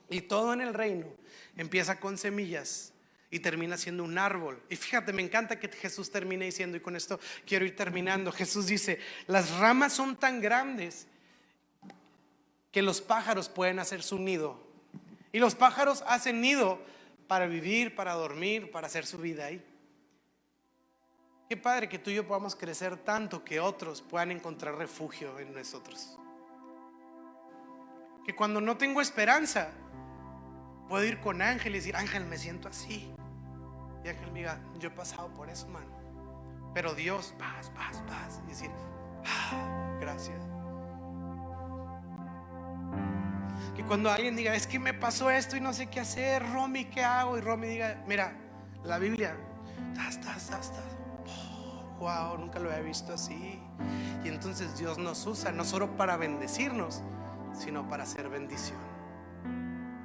Y todo en el reino empieza con semillas y termina siendo un árbol. Y fíjate, me encanta que Jesús termine diciendo, y con esto quiero ir terminando, Jesús dice, las ramas son tan grandes que los pájaros pueden hacer su nido. Y los pájaros hacen nido para vivir, para dormir, para hacer su vida ahí. Qué padre que tú y yo podamos crecer tanto que otros puedan encontrar refugio en nosotros que cuando no tengo esperanza, puedo ir con Ángel y decir, Ángel, me siento así. Y Ángel me diga, yo he pasado por eso, mano. Pero Dios, paz, paz, paz. Y decir, ah, gracias. Que cuando alguien diga, es que me pasó esto y no sé qué hacer, Romy, ¿qué hago? Y Romy diga, mira, la Biblia, wow, nunca lo había visto así. Y entonces Dios nos usa no solo para bendecirnos, sino para hacer bendición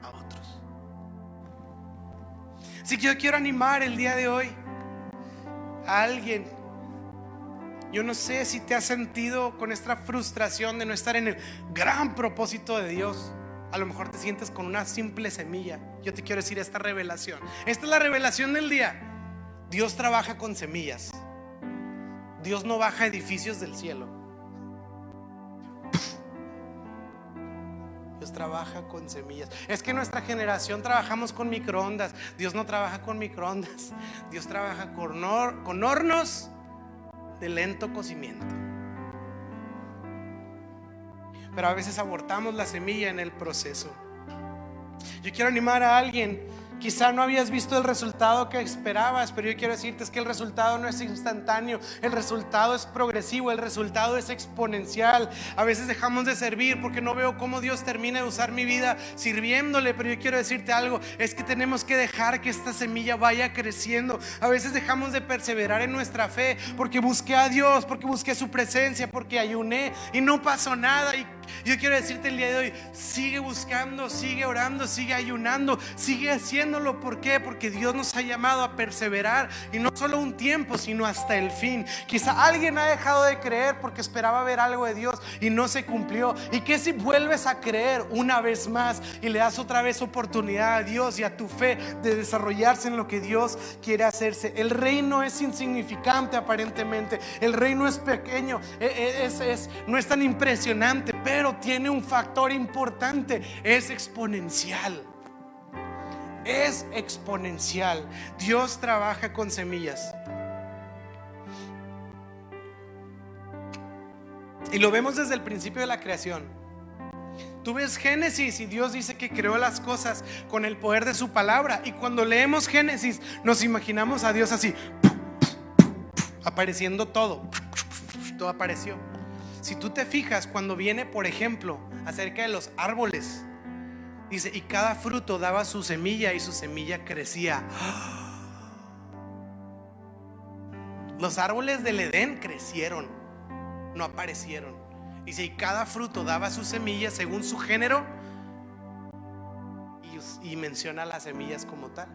a otros. Así que yo quiero animar el día de hoy a alguien. Yo no sé si te has sentido con esta frustración de no estar en el gran propósito de Dios. A lo mejor te sientes con una simple semilla. Yo te quiero decir esta revelación. Esta es la revelación del día. Dios trabaja con semillas. Dios no baja edificios del cielo. Dios trabaja con semillas. Es que nuestra generación trabajamos con microondas. Dios no trabaja con microondas. Dios trabaja con, con hornos de lento cocimiento. Pero a veces abortamos la semilla en el proceso. Yo quiero animar a alguien Quizá no habías visto el resultado que esperabas, pero yo quiero decirte es que el resultado no es instantáneo, el resultado es progresivo, el resultado es exponencial. A veces dejamos de servir porque no veo cómo Dios termina de usar mi vida sirviéndole, pero yo quiero decirte algo, es que tenemos que dejar que esta semilla vaya creciendo. A veces dejamos de perseverar en nuestra fe porque busqué a Dios, porque busqué su presencia, porque ayuné y no pasó nada. Y yo quiero decirte el día de hoy, sigue buscando, sigue orando, sigue ayunando, sigue haciéndolo. ¿Por qué? Porque Dios nos ha llamado a perseverar y no solo un tiempo, sino hasta el fin. Quizá alguien ha dejado de creer porque esperaba ver algo de Dios y no se cumplió. ¿Y qué si vuelves a creer una vez más y le das otra vez oportunidad a Dios y a tu fe de desarrollarse en lo que Dios quiere hacerse? El reino es insignificante aparentemente, el reino es pequeño, e, e, es, es, no es tan impresionante, pero tiene un factor importante, es exponencial. es exponencial. Dios trabaja con semillas. Y lo vemos desde el principio de la creación. Tú ves Génesis y Dios dice que creó las cosas con el poder de su palabra. Y cuando leemos Génesis nos imaginamos a Dios así, apareciendo todo. Todo apareció. Si tú te fijas, cuando viene, por ejemplo, acerca de los árboles, dice, y cada fruto daba su semilla y su semilla crecía. Los árboles del Edén crecieron, no aparecieron. Dice, y cada fruto daba su semilla según su género. Y, menciona las semillas como tal.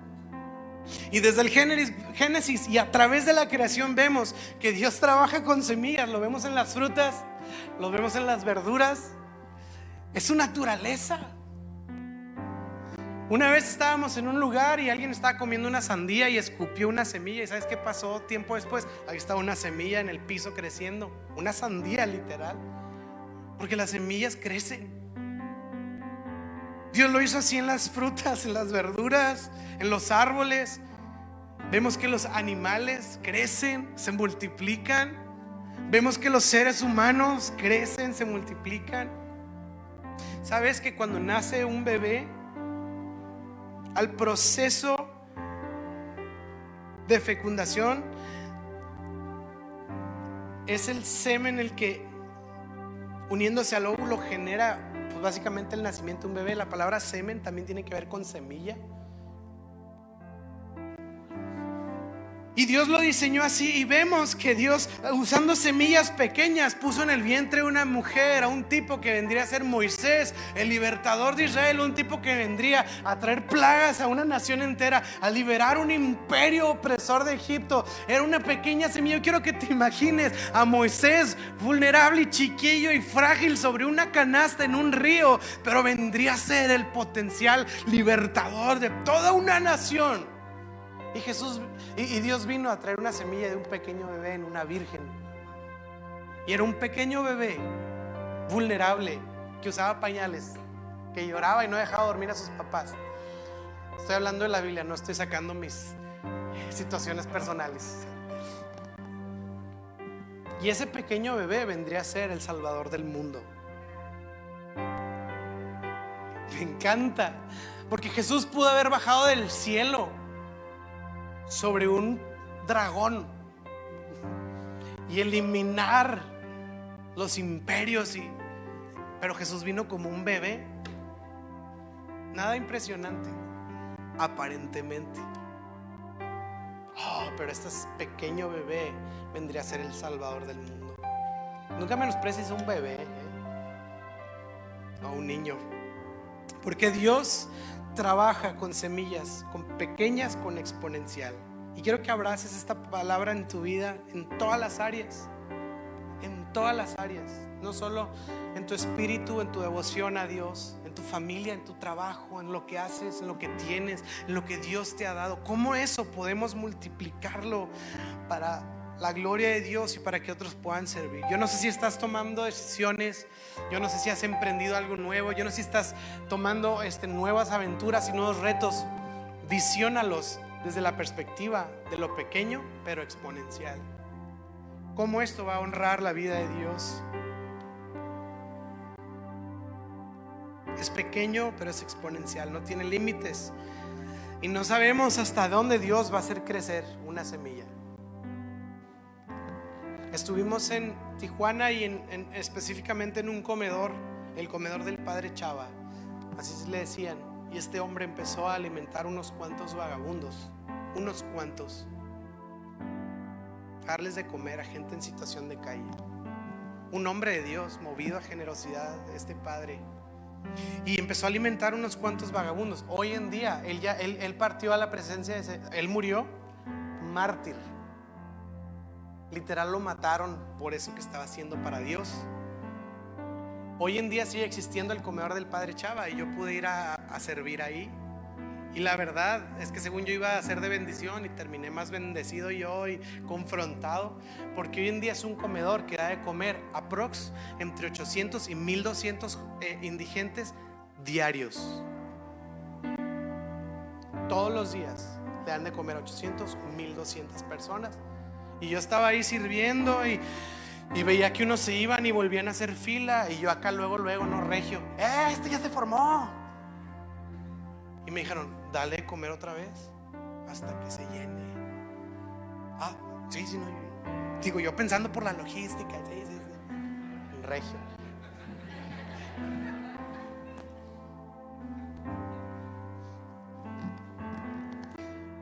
Y desde el Génesis y a través de la creación vemos que Dios trabaja con semillas. Lo vemos en las frutas, lo vemos en las verduras. Es su naturaleza. Una vez estábamos en un lugar y alguien estaba comiendo una sandía y escupió una semilla. ¿Y sabes qué pasó tiempo después? Ahí estaba una semilla en el piso creciendo. Una sandía literal. Porque las semillas crecen. Dios lo hizo así en las frutas, en las verduras, en los árboles. Vemos que los animales crecen, se multiplican. Vemos que los seres humanos crecen, se multiplican. ¿Sabes que cuando nace un bebé, al proceso de fecundación, es el semen el que uniéndose al óvulo genera pues básicamente el nacimiento de un bebé. La palabra semen también tiene que ver con semilla. Y Dios lo diseñó así y vemos que Dios usando semillas pequeñas puso en el vientre una mujer, a un tipo que vendría a ser Moisés, el libertador de Israel, un tipo que vendría a traer plagas a una nación entera, a liberar un imperio opresor de Egipto. Era una pequeña semilla. Yo quiero que te imagines a Moisés vulnerable y chiquillo y frágil sobre una canasta en un río, pero vendría a ser el potencial libertador de toda una nación. Y Jesús y, Dios vino a traer una semilla de un pequeño bebé en una virgen. Y era un pequeño bebé vulnerable que usaba pañales, que lloraba y no dejaba dormir a sus papás. Estoy hablando de la Biblia, no estoy sacando mis situaciones personales. Y ese pequeño bebé vendría a ser el salvador del mundo. Me encanta, porque Jesús pudo haber bajado del cielo sobre un dragón y eliminar los imperios y pero Jesús vino como un bebé. Nada impresionante, aparentemente. Oh, pero este pequeño bebé vendría a ser el salvador del mundo. Nunca menosprecies a un bebé ¿eh? a un niño. Porque Dios trabaja con semillas, con pequeñas, con exponencial. Y quiero que abraces esta palabra en tu vida, en todas las áreas, en todas las áreas, no solo en tu espíritu, en tu devoción a Dios, en tu familia, en tu trabajo, en lo que haces, en lo que tienes, en lo que Dios te ha dado. ¿Cómo eso podemos multiplicarlo para la gloria de Dios y para que otros puedan servir. Yo no sé si estás tomando decisiones, yo no sé si has emprendido algo nuevo, yo no sé si estás tomando este, nuevas aventuras y nuevos retos. Visiónalos desde la perspectiva de lo pequeño pero exponencial. ¿Cómo esto va a honrar la vida de Dios? Es pequeño pero es exponencial, no tiene límites. Y no sabemos hasta dónde Dios va a hacer crecer una semilla. Estuvimos en Tijuana y en, específicamente en un comedor, el comedor del padre Chava, así le decían. Y este hombre empezó a alimentar unos cuantos vagabundos, unos cuantos, darles de comer a gente en situación de calle. Un hombre de Dios, movido a generosidad, este padre. Y empezó a alimentar unos cuantos vagabundos. Hoy en día, él, ya, él, él partió a la presencia de ese, él murió mártir Literal lo mataron por eso que estaba haciendo para Dios. Hoy en día sigue existiendo el comedor del Padre Chava y yo pude ir a, servir ahí. Y la verdad es que según yo iba a ser de bendición y terminé más bendecido yo y confrontado, porque hoy en día es un comedor que da de comer aprox entre 800 y 1200 eh, indigentes diarios. todos los días le dan de comer a 800, 1200 personas. Y yo estaba ahí sirviendo y, y veía que unos se iban y volvían a hacer fila. Y yo acá luego, luego, no regio. ¡Eh, este ya se formó! Y me dijeron, dale de comer otra vez hasta que se llene. Ah, sí, sí, no. Digo, yo pensando por la logística. Sí, sí, sí. Regio.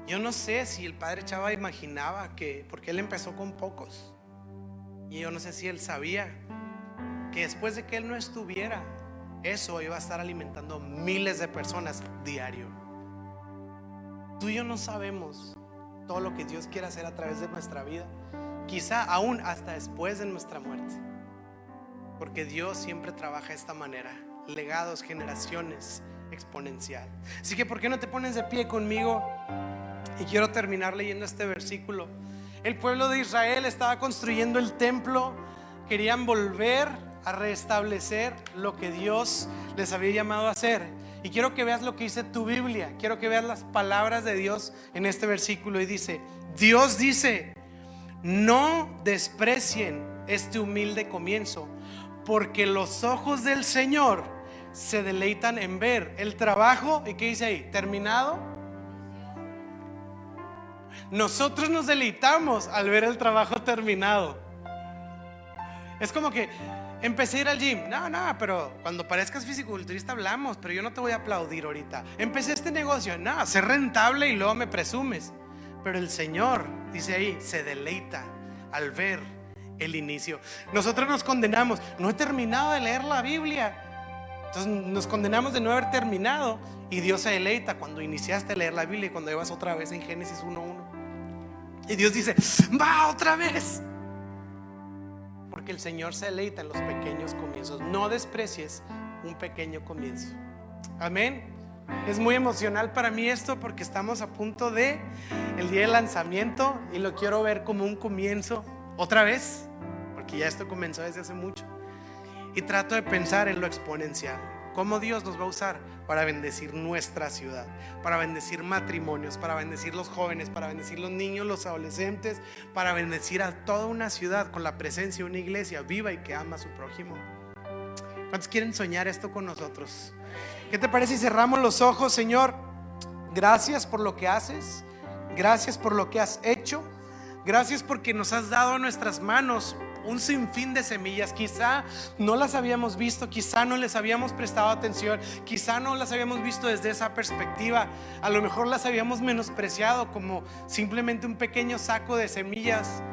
Yo no sé si el padre Chava imaginaba que, porque él empezó con pocos, y yo no sé si él sabía que después de que él no estuviera, eso iba a estar alimentando miles de personas diario. Tú y yo no sabemos todo lo que Dios quiere hacer a través de nuestra vida, quizá aún hasta después de nuestra muerte, porque Dios siempre trabaja de esta manera, legados, generaciones, exponencial. Así que, ¿por qué no te pones de pie conmigo? Y quiero terminar leyendo este versículo. El pueblo de Israel estaba construyendo el templo, querían volver a restablecer lo que Dios les había llamado a hacer. Y quiero que veas lo que dice tu Biblia, quiero que veas las palabras de Dios en este versículo. Y dice, Dios dice, no desprecien este humilde comienzo, porque los ojos del Señor se deleitan en ver el trabajo, ¿y qué dice ahí? ¿Terminado? Nosotros nos deleitamos al ver el trabajo terminado. Es como que empecé a ir al gym. No, no, pero cuando parezcas fisiculturista hablamos, pero yo no te voy a aplaudir ahorita. Empecé este negocio. No, ser rentable y luego me presumes. Pero el Señor, dice ahí, se deleita al ver el inicio. Nosotros nos condenamos. No he terminado de leer la Biblia. Entonces nos condenamos de no haber terminado y Dios se deleita cuando iniciaste a leer la Biblia y cuando llevas otra vez en Génesis 1.1. Y Dios dice, va otra vez. Porque el Señor se deleita en los pequeños comienzos. No desprecies un pequeño comienzo. Amén. Es muy emocional para mí esto porque estamos a punto de el día de lanzamiento y lo quiero ver como un comienzo otra vez, porque ya esto comenzó desde hace mucho. Y trato de pensar en lo exponencial, cómo Dios nos va a usar para bendecir nuestra ciudad, para bendecir matrimonios, para bendecir los jóvenes, para bendecir los niños, los adolescentes, para bendecir a toda una ciudad con la presencia de una iglesia viva y que ama a su prójimo. ¿Cuántos quieren soñar esto con nosotros? ¿Qué te parece si cerramos los ojos, Señor? Gracias por lo que haces, gracias por lo que has hecho, gracias porque nos has dado a nuestras manos un sinfín de semillas. Quizá no las habíamos visto, quizá no les habíamos prestado atención, quizá no las habíamos visto desde esa perspectiva. A lo mejor las habíamos menospreciado como simplemente un pequeño saco de semillas.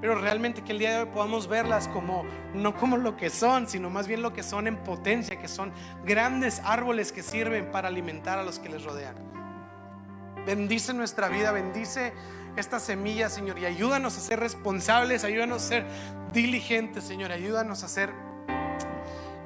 Pero realmente que el día de hoy podamos verlas como no como lo que son, sino más bien lo que son en potencia, que son grandes árboles que sirven para alimentar a los que les rodean. Bendice nuestra vida, bendice esta semilla, Señor, y ayúdanos a ser responsables, ayúdanos a ser diligentes, Señor, ayúdanos a ser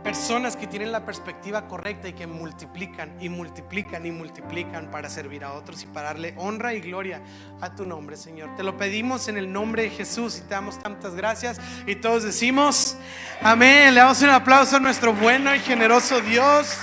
personas que tienen la perspectiva correcta y que multiplican y multiplican y multiplican para servir a otros y para darle honra y gloria a tu nombre, Señor. Te lo pedimos en el nombre de Jesús y te damos tantas gracias y todos decimos, amén. Le damos un aplauso a nuestro bueno y generoso Dios.